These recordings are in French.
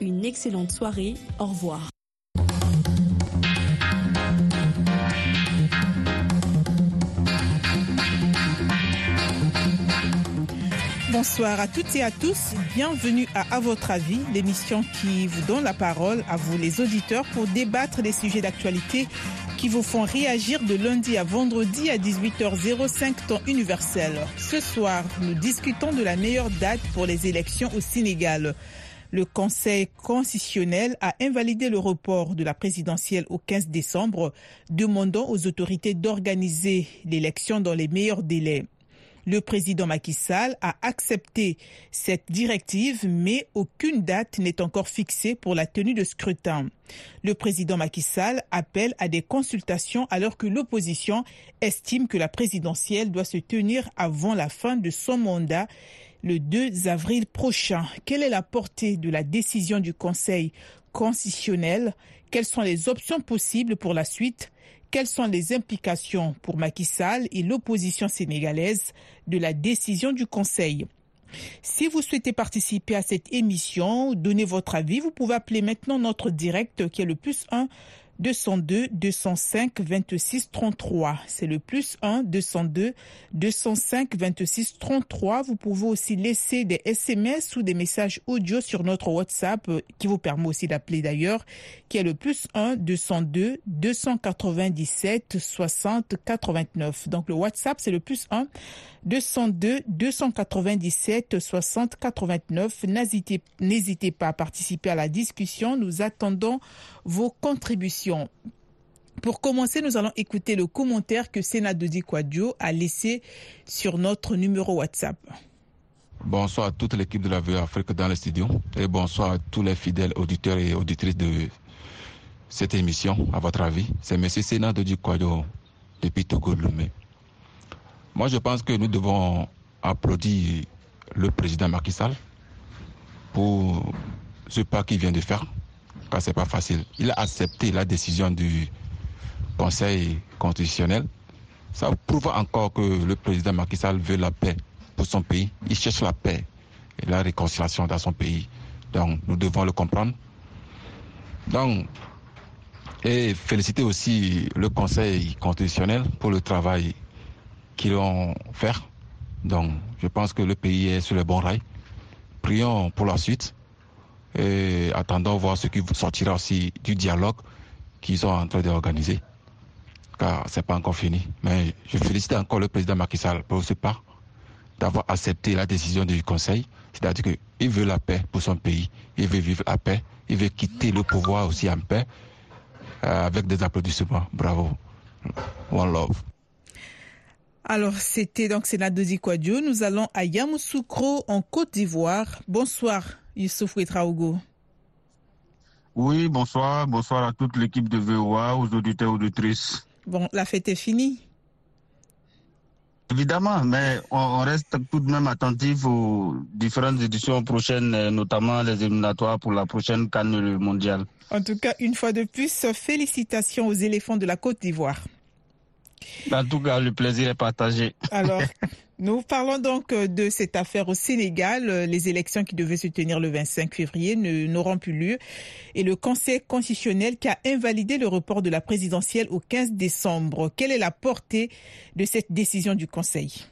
Une excellente soirée. Au revoir. Bonsoir à toutes et à tous. Bienvenue à À votre avis, l'émission qui vous donne la parole à vous les auditeurs pour débattre des sujets d'actualité qui vous font réagir de lundi à vendredi à 18h05 temps universel. Ce soir, nous discutons de la meilleure date pour les élections au Sénégal. Le Conseil constitutionnel a invalidé le report de la présidentielle au 15 décembre, demandant aux autorités d'organiser l'élection dans les meilleurs délais. Le président Macky Sall a accepté cette directive, mais aucune date n'est encore fixée pour la tenue de scrutin. Le président Macky Sall appelle à des consultations alors que l'opposition estime que la présidentielle doit se tenir avant la fin de son mandat le 2 avril prochain. Quelle est la portée de la décision du Conseil constitutionnel? Quelles sont les options possibles pour la suite? Quelles sont les implications pour Macky Sall et l'opposition sénégalaise de la décision du Conseil? Si vous souhaitez participer à cette émission, donner votre avis, vous pouvez appeler maintenant notre direct qui est le plus 1 202 205 26 33. C'est le plus 1 202 205 26 33. Vous pouvez aussi laisser des SMS ou des messages audio sur notre WhatsApp euh, qui vous permet aussi d'appeler d'ailleurs, qui est le plus 1 202 297 60 89. Donc le WhatsApp c'est le plus 1 202 297 60 89. N'hésitez pas à participer à la discussion. Nous attendons vos contributions. Pour commencer, nous allons écouter le commentaire que Sénadodi Quadio a laissé sur notre numéro WhatsApp. Bonsoir à toute l'équipe de la Vue Afrique dans le studio et bonsoir à tous les fidèles auditeurs et auditrices de cette émission. À votre avis, c'est M. Sénadodi Quadio depuis Togo. Moi, je pense que nous devons applaudir le président Macky Sall pour ce pas qu'il vient de faire, car c'est pas facile. Il a accepté la décision du Conseil constitutionnel. Ça prouve encore que le président Macky Sall veut la paix pour son pays. Il cherche la paix et la réconciliation dans son pays. Donc, nous devons le comprendre. Donc, et féliciter aussi le Conseil constitutionnel pour le travail qu'ils vont faire. Donc, je pense que le pays est sur le bon rail. Prions pour la suite et attendons voir ce qui sortira aussi du dialogue qu'ils sont en train d'organiser. Car c'est pas encore fini. Mais je félicite encore le président Macky Sall pour ce pas d'avoir accepté la décision du Conseil. C'est-à-dire qu'il veut la paix pour son pays. Il veut vivre la paix. Il veut quitter le pouvoir aussi en paix euh, avec des applaudissements. Bravo. One love. Alors, c'était donc Sénadozi Kwadjo. Nous allons à Yamoussoukro, en Côte d'Ivoire. Bonsoir, Youssouf Ouetraogo. Oui, bonsoir. Bonsoir à toute l'équipe de VOA, aux auditeurs et auditrices. Bon, la fête est finie. Évidemment, mais on reste tout de même attentif aux différentes éditions prochaines, notamment les éliminatoires pour la prochaine Cannes mondiale. En tout cas, une fois de plus, félicitations aux éléphants de la Côte d'Ivoire. En tout cas, le plaisir est partagé. Alors, nous parlons donc de cette affaire au Sénégal. Les élections qui devaient se tenir le 25 février n'auront plus lieu. Et le Conseil constitutionnel qui a invalidé le report de la présidentielle au 15 décembre. Quelle est la portée de cette décision du Conseil?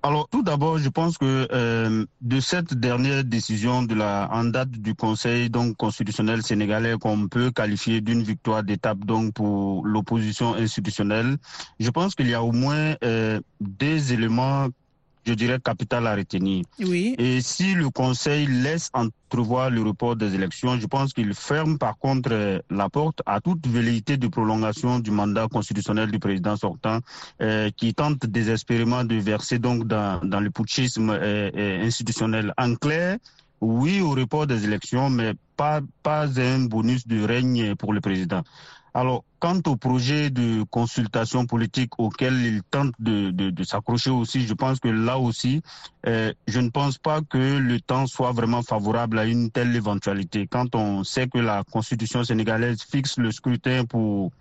Alors, tout d'abord, je pense que euh, de cette dernière décision de la en date du Conseil donc constitutionnel sénégalais qu'on peut qualifier d'une victoire d'étape donc pour l'opposition institutionnelle, je pense qu'il y a au moins euh, des éléments je dirais, capital à retenir. Oui. Et si le Conseil laisse entrevoir le report des élections, je pense qu'il ferme par contre euh, la porte à toute velléité de prolongation du mandat constitutionnel du président sortant, euh, qui tente désespérément de verser donc dans, dans le putschisme euh institutionnel. En clair, oui au report des élections, mais pas, pas un bonus de règne pour le président. Alors, quant au projet de consultation politique auquel il tente de, s'accrocher aussi, je pense que là aussi, euh, je ne pense pas que le temps soit vraiment favorable à une telle éventualité. Quand on sait que la constitution sénégalaise fixe le scrutin pour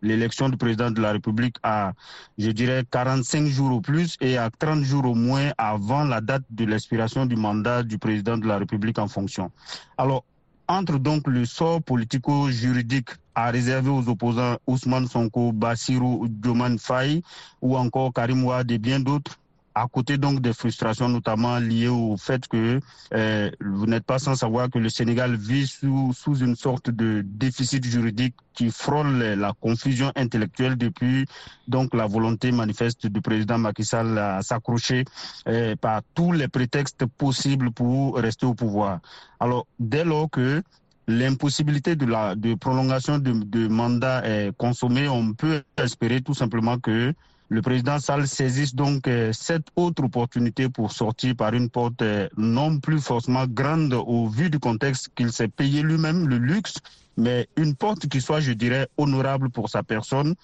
l'élection du président de la République à, je dirais, 45 jours au plus et à 30 jours au moins avant la date de l'expiration du mandat du président de la République en fonction. Alors, entre donc le sort politico-juridique à réserver aux opposants Ousmane Sonko, Bassirou Dioman Faye ou encore Karim Ouad et bien d'autres, à côté donc des frustrations notamment liées au fait que euh, vous n'êtes pas sans savoir que le Sénégal vit sous, sous une sorte de déficit juridique qui frôle la confusion intellectuelle depuis donc la volonté manifeste du président Macky Sall à s'accrocher euh, par tous les prétextes possibles pour rester au pouvoir. Alors dès lors que l'impossibilité de la de prolongation de, de mandat est consommée, on peut espérer tout simplement que le président Sall saisisse donc euh, cette autre opportunité pour sortir par une porte euh, non plus forcément grande au vu du contexte qu'il s'est payé lui-même le luxe, mais une porte qui soit, je dirais, honorable pour sa personne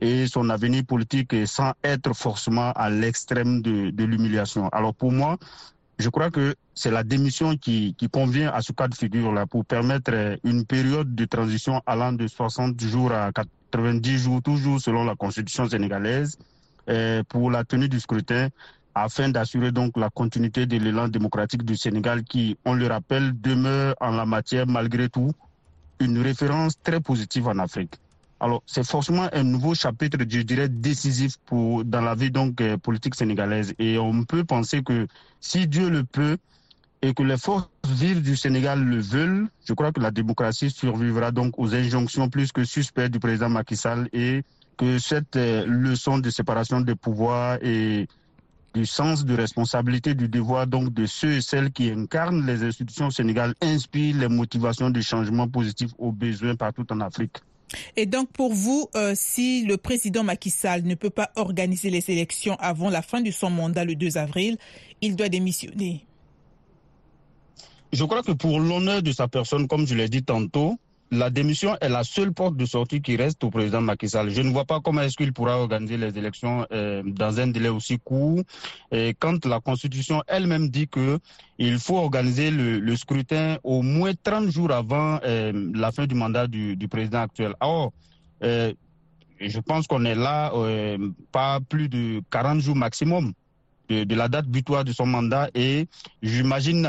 et son avenir politique sans être forcément à l'extrême de, de l'humiliation. Alors pour moi, je crois que c'est la démission qui, convient à ce cas de figure-là pour permettre euh, une période de transition allant de 60 jours à 90 jours, toujours selon la constitution sénégalaise, euh, pour la tenue du scrutin afin d'assurer donc la continuité de l'élan démocratique du Sénégal qui, on le rappelle, demeure en la matière malgré tout une référence très positive en Afrique. Alors, c'est forcément un nouveau chapitre, je dirais, décisif pour, dans la vie donc, euh, politique sénégalaise. Et on peut penser que si Dieu le peut et que les forces vives du Sénégal le veulent, je crois que la démocratie survivra donc aux injonctions plus que suspectes du président Macky Sall et que cette euh, leçon de séparation des pouvoirs et du sens de responsabilité, du devoir donc de ceux et celles qui incarnent les institutions au Sénégal inspire les motivations de changement positif aux besoins partout en Afrique. Et donc pour vous, euh, si le président Macky Sall ne peut pas organiser les élections avant la fin de son mandat le 2 avril, il doit démissionner. Je crois que pour l'honneur de sa personne, comme je l'ai dit tantôt, la démission est la seule porte de sortie qui reste au président Macky Sall. Je ne vois pas comment est-ce qu'il pourra organiser les élections euh, dans un délai aussi court. Quand la Constitution elle-même dit que il faut organiser le, scrutin au moins 30 jours avant euh, la fin du mandat du, président actuel. Or, euh, je pense qu'on est là pas plus de 40 jours maximum de, la date butoir de son mandat et j'imagine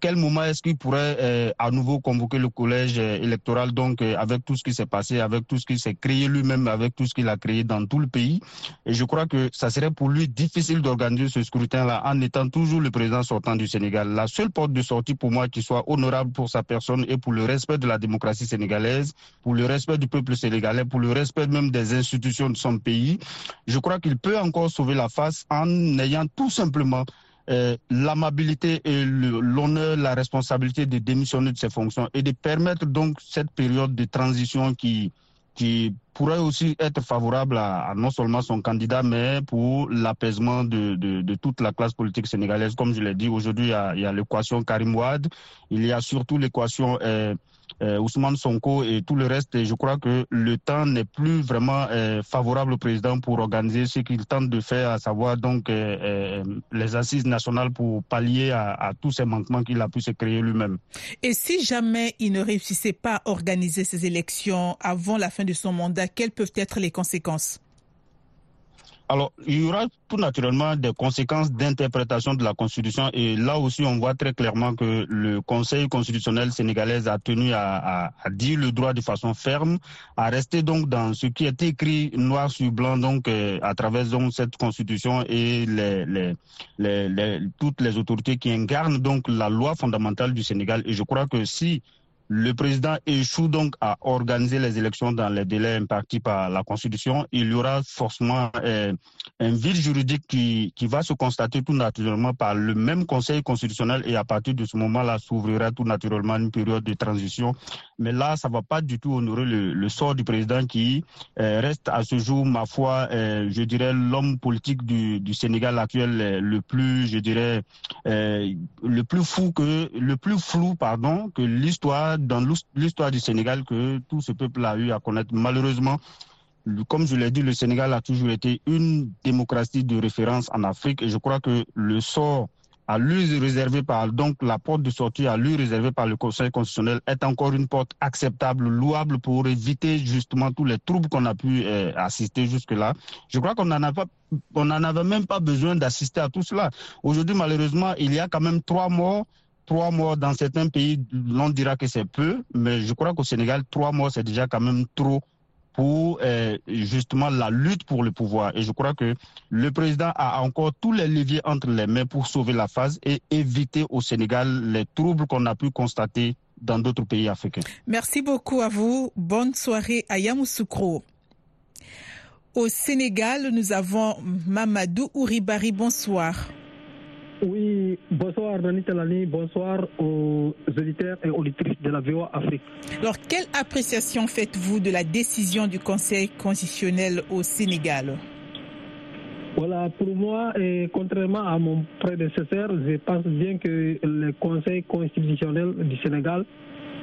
quel moment est-ce qu'il pourrait euh, à nouveau convoquer le collège euh, électoral, donc euh, avec tout ce qui s'est passé, avec tout ce qu'il s'est créé lui-même, avec tout ce qu'il a créé dans tout le pays. Et je crois que ça serait pour lui difficile d'organiser ce scrutin-là en étant toujours le président sortant du Sénégal. La seule porte de sortie pour moi qui soit honorable pour sa personne et pour le respect de la démocratie sénégalaise, pour le respect du peuple sénégalais, pour le respect même des institutions de son pays, je crois qu'il peut encore sauver la face en ayant tout simplement l'amabilité et l'honneur, la responsabilité de démissionner de ses fonctions et de permettre donc cette période de transition qui, qui pourrait aussi être favorable à, à non seulement son candidat, mais pour l'apaisement de, de, de, toute la classe politique sénégalaise. Comme je l'ai dit, aujourd'hui, il y a, l'équation Karim Ouad, il y a surtout l'équation euh, euh, Ousmane Sonko et tout le reste. Je crois que le temps n'est plus vraiment euh, favorable au président pour organiser ce qu'il tente de faire, à savoir donc euh, euh les assises nationales pour pallier à, à tous ces manquements qu'il a pu se créer lui-même. Et si jamais il ne réussissait pas à organiser ces élections avant la fin de son mandat, quelles peuvent être les conséquences? Alors, il y aura tout naturellement des conséquences d'interprétation de la Constitution et là aussi, on voit très clairement que le Conseil constitutionnel sénégalais a tenu à, à, à, dire le droit de façon ferme, à rester donc dans ce qui est écrit noir sur blanc donc euh, à travers donc cette Constitution et les, les, les, toutes les autorités qui incarnent donc la loi fondamentale du Sénégal. Et je crois que si le président échoue donc à organiser les élections dans les délais impartis par la Constitution. Il y aura forcément euh, un vide juridique qui, qui va se constater tout naturellement par le même Conseil constitutionnel et à partir de ce moment-là s'ouvrira tout naturellement une période de transition. Mais là, ça ne va pas du tout honorer le, sort du président qui euh, reste à ce jour, ma foi, euh, je dirais, l'homme politique du, du, Sénégal actuel le plus, je dirais, le plus fou que, le plus flou, pardon, que l'histoire dans l'histoire du Sénégal que tout ce peuple a eu à connaître. Malheureusement, comme je l'ai dit, le Sénégal a toujours été une démocratie de référence en Afrique et je crois que le sort à lui réservée par donc la porte de sortie à lui réservée par le Conseil constitutionnel est encore une porte acceptable, louable pour éviter justement tous les troubles qu'on a pu euh, assister jusque-là. Je crois qu'on n'en a on n'en avait même pas besoin d'assister à tout cela. Aujourd'hui, malheureusement, il y a quand même trois morts trois morts dans certains pays, l'on dira que c'est peu, mais je crois qu'au Sénégal, trois morts, c'est déjà quand même trop pour euh, justement la lutte pour le pouvoir. Et je crois que le président a encore tous les leviers entre les mains pour sauver la phase et éviter au Sénégal les troubles qu'on a pu constater dans d'autres pays africains. Merci beaucoup à vous. Bonne soirée à Yamoussoukro. Au Sénégal, nous avons Mamadou Ouribari. Bonsoir. Oui, bonsoir Dani Talani, bonsoir aux auditeurs et auditrices de la VOA Afrique. Alors, quelle appréciation faites-vous de la décision du Conseil constitutionnel au Sénégal? Voilà, pour moi, et contrairement à mon prédécesseur, je pense bien que le Conseil constitutionnel du Sénégal,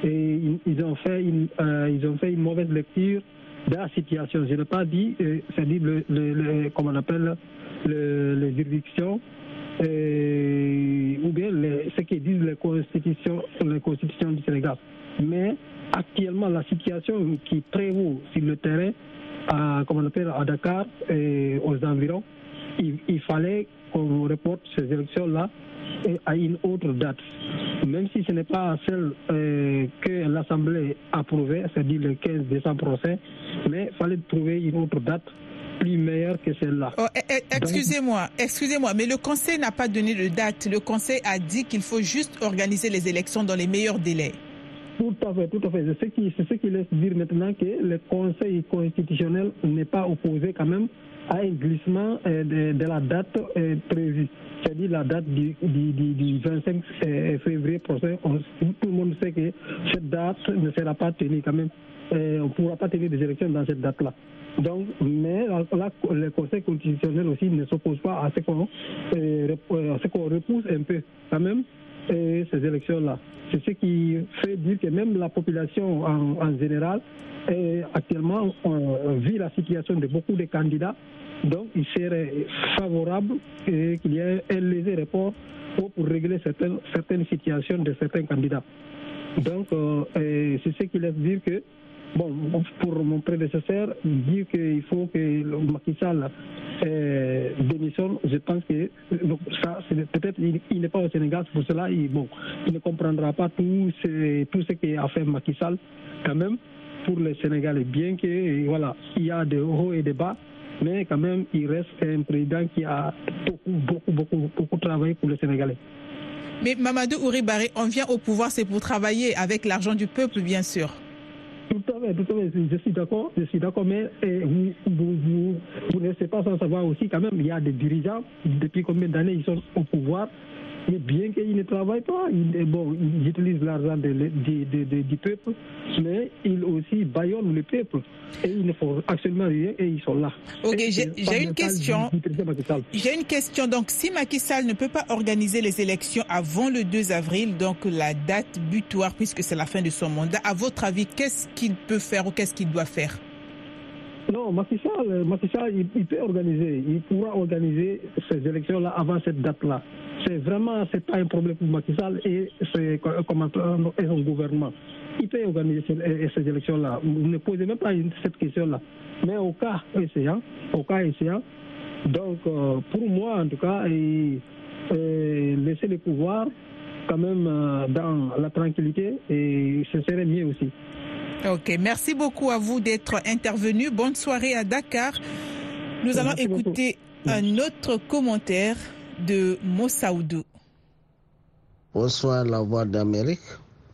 et ils, ont fait une, euh, ils ont fait une mauvaise lecture de la situation. Je n'ai pas dit, euh, c'est-à-dire, le, le, le, comment on appelle, le, les juridictions euh, ou bien ce que disent les constitutions, les constitutions du Sénégal. Mais actuellement, la situation qui prévaut sur le terrain, à, comme on appelle, à Dakar et aux environs, il, fallait qu'on reporte ces élections-là à une autre date. Même si ce n'est pas celle euh, que l'Assemblée a approuvée, c'est-à-dire le 15 décembre prochain, mais il fallait trouver une autre date plus meilleure que celle-là. Oh, excusez-moi, excusez-moi, mais le Conseil n'a pas donné de date. Le Conseil a dit qu'il faut juste organiser les élections dans les meilleurs délais. Tout à fait, tout à fait. C'est ce qui, ce qui laisse dire maintenant que le Conseil constitutionnel n'est pas opposé quand même à un glissement euh, de, de, la date euh, prévue, c'est-à-dire la date du, du, du, du 25 euh, février prochain. On, tout le monde sait que cette date ne sera pas tenue quand même. On ne pourra pas tenir des élections dans cette date-là. Donc, mais là, le Conseil constitutionnel aussi ne s'oppose pas à ce qu'on euh, qu repousse un peu quand même euh, ces élections-là. C'est ce qui fait dire que même la population en, général, est actuellement, on vit la situation de beaucoup de candidats. Donc, il serait favorable qu'il y ait un léger report pour, régler certaines, certaines situations de certains candidats. Donc, euh, c'est ce qui laisse dire que Bon, pour mon prédécesseur, dire qu'il faut que Macky Sall euh, démissionne, je pense que ça, peut-être il, il n'est pas au Sénégal, pour cela, il, bon, il ne comprendra pas tout ce, tout ce qu'a fait Macky Sall, quand même, pour les Sénégalais. Bien que, voilà, il y a des hauts et des bas, mais quand même, il reste un président qui a beaucoup, beaucoup, beaucoup, beaucoup travaillé pour les Sénégalais. Mais Mamadou Ouribari, on vient au pouvoir, c'est pour travailler avec l'argent du peuple, bien sûr. Tout à fait, tout à fait, je suis d'accord, je suis d'accord, mais eh, vous, vous, vous, vous ne savez pas sans savoir aussi quand même, il y a des dirigeants, depuis combien d'années ils sont au pouvoir, et bien qu'ils ne travaillent pas, ils, bon, ils utilisent l'argent du peuple, mais ils aussi baillonnent le peuple. Et ils ne font absolument rien et ils sont là. Ok, j'ai une question. J'ai une question. Donc, si Macky Sall ne peut pas organiser les élections avant le 2 avril, donc la date butoir, puisque c'est la fin de son mandat, à votre avis, qu'est-ce qu'il peut faire ou qu'est-ce qu'il doit faire? Non, Macky Sall, Macky Sall il, il, peut organiser, il pourra organiser ces élections-là avant cette date-là. C'est vraiment, c'est pas un problème pour Macky Sall et, et son gouvernement. Il peut organiser ces, ces élections-là. Vous ne posez même pas cette question-là. Mais au cas essayant, au cas essayant, donc euh, pour moi en tout cas, et, et laisser le pouvoir quand même euh, dans la tranquillité et ce serait mieux aussi. Ok, merci beaucoup à vous d'être intervenu. Bonne soirée à Dakar. Nous allons merci écouter beaucoup. un autre commentaire de Mossaoudou. Bonsoir la voix d'Amérique.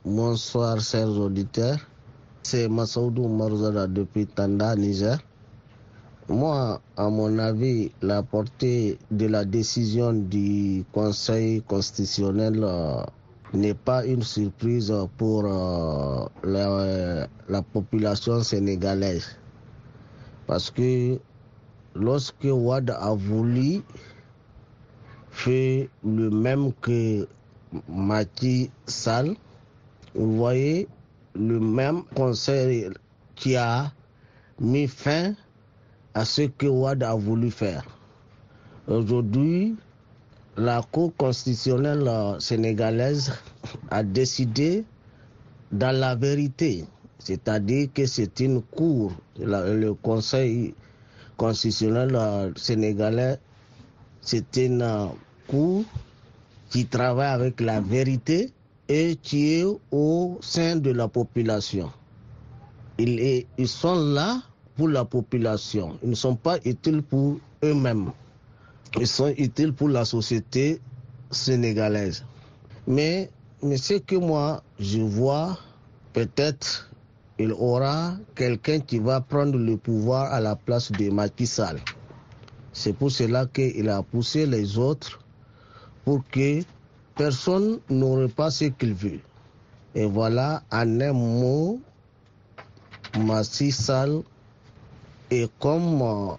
Bonsoir chers auditeurs. C'est Massaoudou Marzada depuis Tanda, Niger. Moi, à mon avis, la portée de la décision du Conseil constitutionnel euh, n'est pas une surprise pour euh, la, la, population sénégalaise. Parce que lorsque Ouad a voulu faire le même que Macky Sall, vous voyez le même conseil qui a mis fin à ce que Ouad a voulu faire. Aujourd'hui, la Cour constitutionnelle sénégalaise a décidé dans la vérité, c'est-à-dire que c'est une cour, le Conseil constitutionnel sénégalais, c'est une cour qui travaille avec la vérité et qui est au sein de la population. Ils, sont là pour la population. Ils ne sont pas utiles pour eux-mêmes. Ils sont utiles pour la société sénégalaise. Mais, mais ce que moi, je vois, peut-être il aura quelqu'un qui va prendre le pouvoir à la place de Macky Sall. C'est pour cela qu'il a poussé les autres pour que personne n'aurait pas ce qu'il veut. Et voilà, en un mot, Macky Sall est comme euh,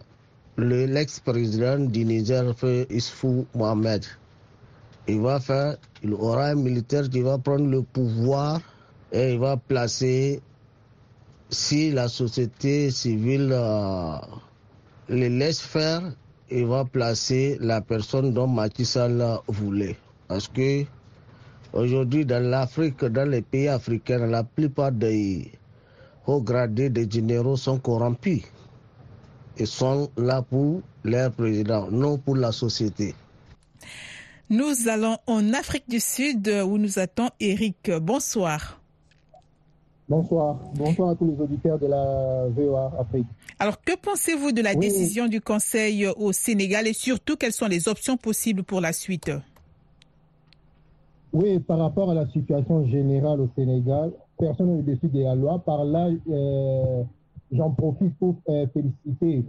l'ex-président du Niger, Isfou Mohamed. Il va faire, il aura un militaire qui va prendre le pouvoir et il va placer, si la société civile euh, le laisse faire, il va placer la personne dont Macky Sall voulait. Parce que aujourd'hui, dans l'Afrique, dans les pays africains, la plupart des hauts gradés des généraux sont corrompus. Ils sont là pour leur président, non pour la société. Nous allons en Afrique du Sud où nous attend Eric. Bonsoir. Bonsoir. Bonsoir à tous les auditeurs de la VOA Afrique. Alors, que pensez-vous de la décision du Conseil au Sénégal et surtout quelles sont les options possibles pour la suite? Oui, par rapport à la situation générale au Sénégal, personne n'est dessus de la loi. Par là, euh, j'en profite pour euh, féliciter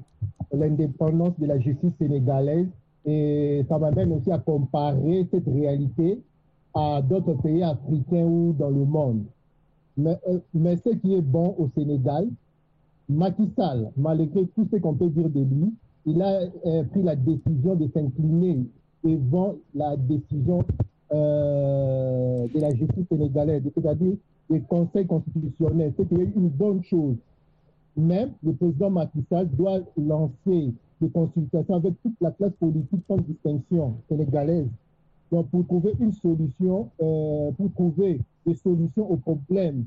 l'indépendance de la justice sénégalaise et ça m'amène aussi à comparer cette réalité à d'autres pays africains ou dans le monde. Mais, euh, mais ce qui est bon au Sénégal, Macky Sall, malgré tout ce qu'on peut dire de lui, il a euh, pris la décision de s'incliner devant la décision euh, de la justice sénégalaise, c'est-à-dire du Conseil constitutionnel, ce qui est une bonne chose. Mais le président Macky Sall doit lancer des consultations avec toute la classe politique sans distinction sénégalaise donc, pour trouver une solution, pour trouver des solutions aux problèmes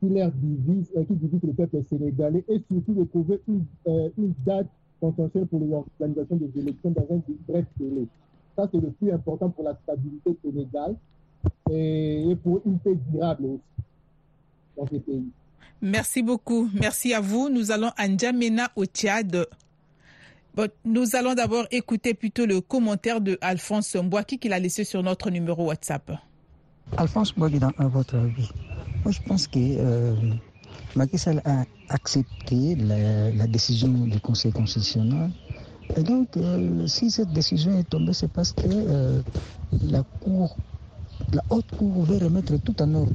qui leur divisent, euh, qui divisent le peuple sénégalais et surtout de trouver une, euh, une date consensuelle pour l'organisation des élections dans un bref délai. Ça, c'est le plus important pour la stabilité du Sénégal et, pour une paix durable aussi dans ces pays. Merci beaucoup. Merci à vous. Nous allons à N'Djamena au Tchad. Nous allons d'abord écouter plutôt le commentaire de Alphonse Mbouaki qu'il a laissé sur notre numéro WhatsApp. Alphonse Mbouaki, dans votre avis, moi je pense que euh, Macky Sall a accepté la, décision du Conseil constitutionnel. Et donc, euh, si cette décision est tombée, c'est parce que euh, la Cour, la haute Cour veut remettre tout en ordre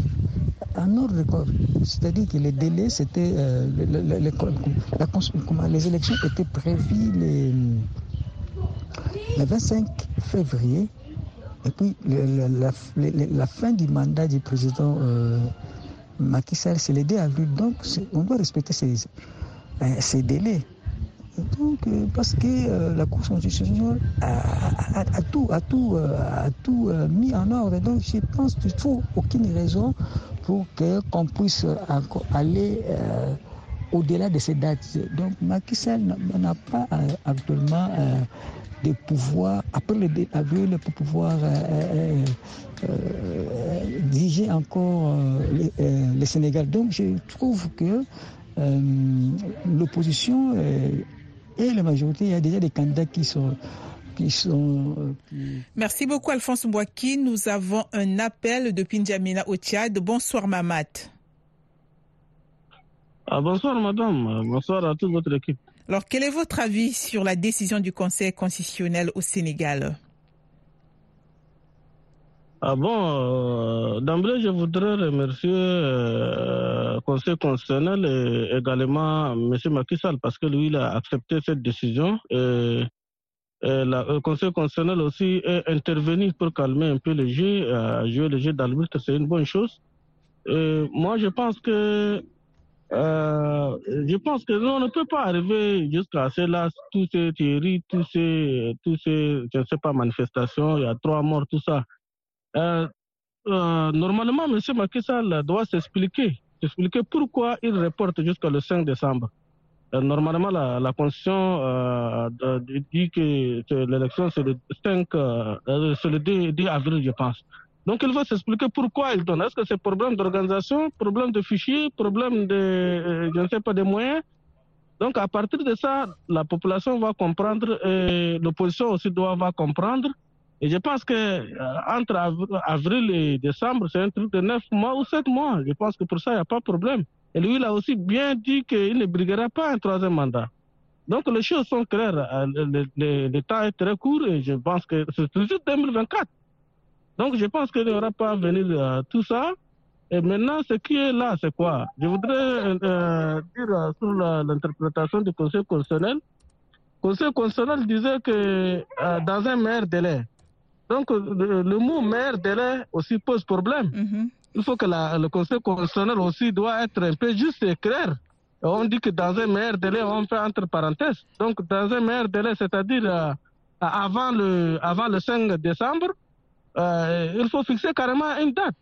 en ordre C'est-à-dire que les délais, c'était. Euh, le, le, le, les élections étaient prévues le 25 février. Et puis la, la, fin du mandat du président euh, Macky Sall, c'est le 2 avril. Donc on doit respecter ces, ces délais. Donc, euh, parce que euh, la Cour constitutionnelle a, a, tout, euh, mis en ordre. Donc, je pense qu'il ne faut aucune raison pour qu'on puisse aller euh, au-delà de ces dates. Donc Macky Sall n'a pas euh, actuellement euh, de pouvoir, après le avril, pour pouvoir euh, diriger encore le, le, Sénégal. Donc je trouve que l'opposition et la majorité, il y a déjà des candidats qui sont sont, Merci beaucoup Alphonse Mbouaki. Nous avons un appel de Pinjamina au Tchad. Bonsoir Mamat. Ah, bonsoir madame, bonsoir à toute votre équipe. Alors quel est votre avis sur la décision du Conseil constitutionnel au Sénégal? Ah bon, euh, d'emblée, je voudrais remercier le euh, Conseil constitutionnel et également M. Macky Sall parce que lui, il a accepté cette décision. Et le Conseil constitutionnel aussi est intervenu pour calmer un peu le jeu, euh, jouer le jeu d'arbitre, c'est une bonne chose. Euh, moi, je pense que je pense que nous, on ne peut pas arriver jusqu'à cela, tous ces théories, tous ces, tous ces, je ne sais pas, manifestations, il y a trois morts, tout ça. Euh, euh, normalement, M. Macky Sall doit s'expliquer, s'expliquer pourquoi il reporte jusqu'à le 5 décembre. Euh, normalement, la, la Constitution dit que, l'élection, c'est le 5, euh, c'est le 2, 2 avril, je pense. Donc il va s'expliquer pourquoi il donne. Est-ce que c'est problème d'organisation, problème de fichiers, problème de, euh, je ne sais pas, des moyens? Donc à partir de ça, la population va comprendre et l'opposition aussi doit va comprendre. Et je pense que euh, entre av- avril et décembre, c'est un truc de 9 mois ou 7 mois. Je pense que pour ça, il n'y a pas de problème. Et lui, il a aussi bien dit qu'il ne briguera pas un troisième mandat. Donc les choses sont claires. Euh, le temps est très court et je pense que c'est toujours 2024. Donc je pense qu'il n'y aura pas à venir euh, tout ça. Et maintenant, ce qui est là, c'est quoi? Je voudrais euh, euh, dire euh, sur l'interprétation du Conseil constitutionnel. Le Conseil constitutionnel disait que euh, dans un meilleur délai. Donc le, le mot meilleur délai aussi pose problème. Mhm. Il faut que la- le Conseil constitutionnel aussi doit être un peu juste et clair. Et on dit que dans un meilleur délai, on fait entre parenthèses. Donc dans un meilleur délai, c'est-à-dire euh, avant, le, avant le 5 décembre, euh, il faut fixer carrément une date.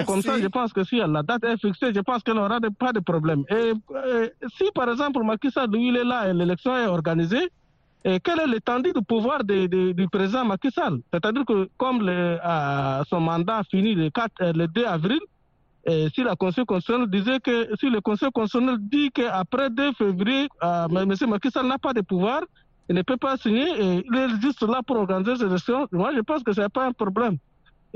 Et comme ça, je pense que si la date est fixée, je pense qu'il n'y aura de- pas de problème. Et euh, si, par exemple, Macky Sall, lui, il est là et l'élection est organisée, et quelle est l'étendue du pouvoir de- de- du président Macky Sall? C'est-à-dire que comme le- euh, son mandat finit le, 4, euh, le 2 avril, et si la Conseil constitutionnel disait que si le Conseil constitutionnel dit qu'après 2 février, euh, M. Macky Sall n'a pas de pouvoir, il ne peut pas signer et il est juste là pour organiser ces élections, moi je pense que ce n'est pas un problème.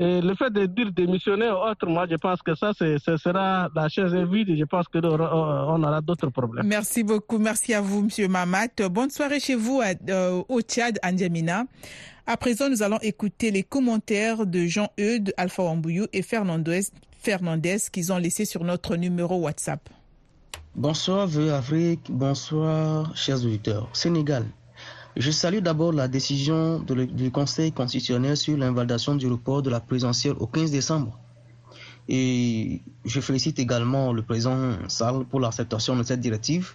Et le fait de dire démissionner ou autre, moi je pense que ça, ce sera la chaise est vide et je pense qu'on aura, on aura d'autres problèmes. Merci beaucoup. Merci à vous, Monsieur Mamat. Bonne soirée chez vous à- euh, au Tchad, N'Djamena. À présent, nous allons écouter les commentaires de Jean-Eudes, Alpha Wambouyou et Fernandez, Fernandez qu'ils ont laissés sur notre numéro WhatsApp. Bonsoir, Vœux Afrique. Bonsoir, chers auditeurs. Sénégal. Je salue d'abord la décision du Conseil constitutionnel sur l'invalidation du report de la présidentielle au 15 décembre. Et je félicite également le président Sall pour l'acceptation de cette directive.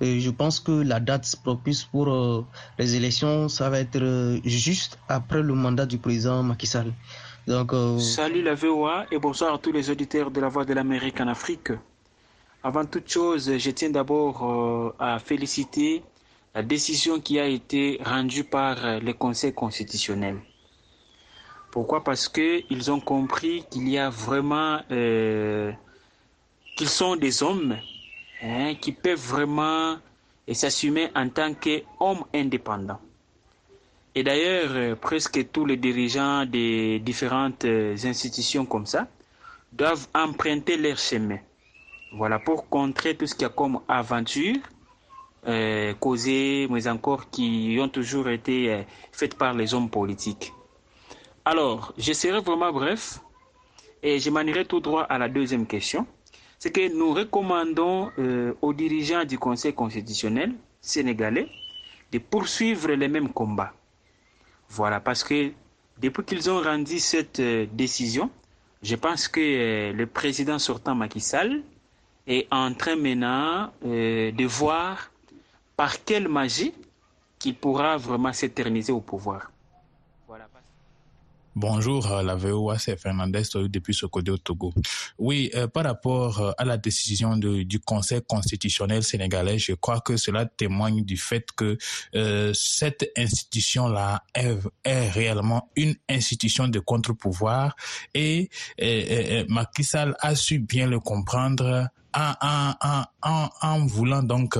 Et je pense que la date propice pour euh, les élections, ça va être euh, juste après le mandat du président Macky Sall. Donc, euh, Salut la VOA et bonsoir à tous les auditeurs de la Voix de l'Amérique en Afrique. Avant toute chose, je tiens d'abord à féliciter la décision qui a été rendue par euh, le Conseil constitutionnel. Pourquoi? Parce qu'ils ont compris qu'il y a vraiment... euh, qu'ils sont des hommes hein, qui peuvent vraiment euh, s'assumer en tant qu'hommes indépendants. Et d'ailleurs, presque tous les dirigeants des différentes institutions comme ça doivent emprunter leur chemin. Voilà, pour contrer tout ce qu'il y a comme aventure euh, causée, mais encore qui ont toujours été euh, faites par les hommes politiques. Alors, je serai vraiment bref et je m'en tout droit à la deuxième question. C'est que nous recommandons euh, aux dirigeants du Conseil constitutionnel sénégalais de poursuivre les mêmes combats. Voilà, parce que depuis qu'ils ont rendu cette décision, je pense que le président sortant Macky Sall est en train maintenant de voir par quelle magie qu'il pourra vraiment s'éterniser au pouvoir. Bonjour, euh, la VOA, c'est Fernandez euh, depuis Sokodé au Togo. Oui, euh, par rapport à la décision de- du Conseil constitutionnel sénégalais, je crois que cela témoigne du fait que cette institution-là est, est réellement une institution de contre-pouvoir et, et, Macky Sall a su bien le comprendre en, en, en, en, voulant donc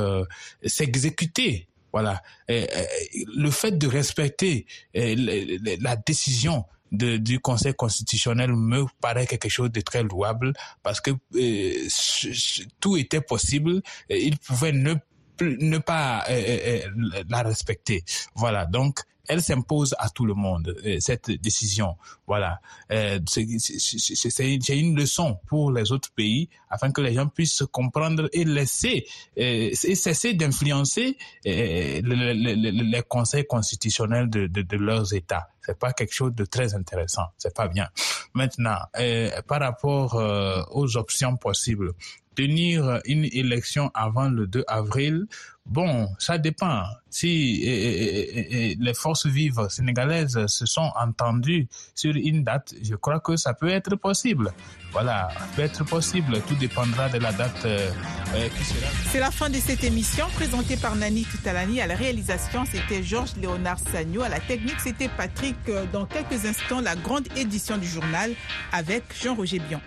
s'exécuter voilà. Le fait de respecter la décision de- du Conseil constitutionnel me paraît quelque chose de très louable parce que euh, tout était possible. Il pouvait ne, ne pas euh, euh, euh, la respecter. Voilà. Donc, elle s'impose à tout le monde, euh, cette décision. Voilà. Euh, c'est une leçon pour les autres pays afin que les gens puissent comprendre et laisser euh, cesser d'influencer le- le- le- le- les conseils constitutionnels de, de, leurs États. c'est pas quelque chose de très intéressant. C'est pas bien. Maintenant, par rapport aux options possibles, tenir une élection avant le 2 avril, bon, ça dépend. Si les forces vives sénégalaises se sont entendues sur une date, je crois que ça peut être possible. Voilà, ça peut être possible. Tout dépendra de la date euh, qui sera. C'est la fin de cette émission présentée par Nani Tutalani. À la réalisation, c'était Georges Léonard Sagno. À la technique, c'était Patrick. Dans quelques instants, la grande édition du journal avec Jean-Roger Bion.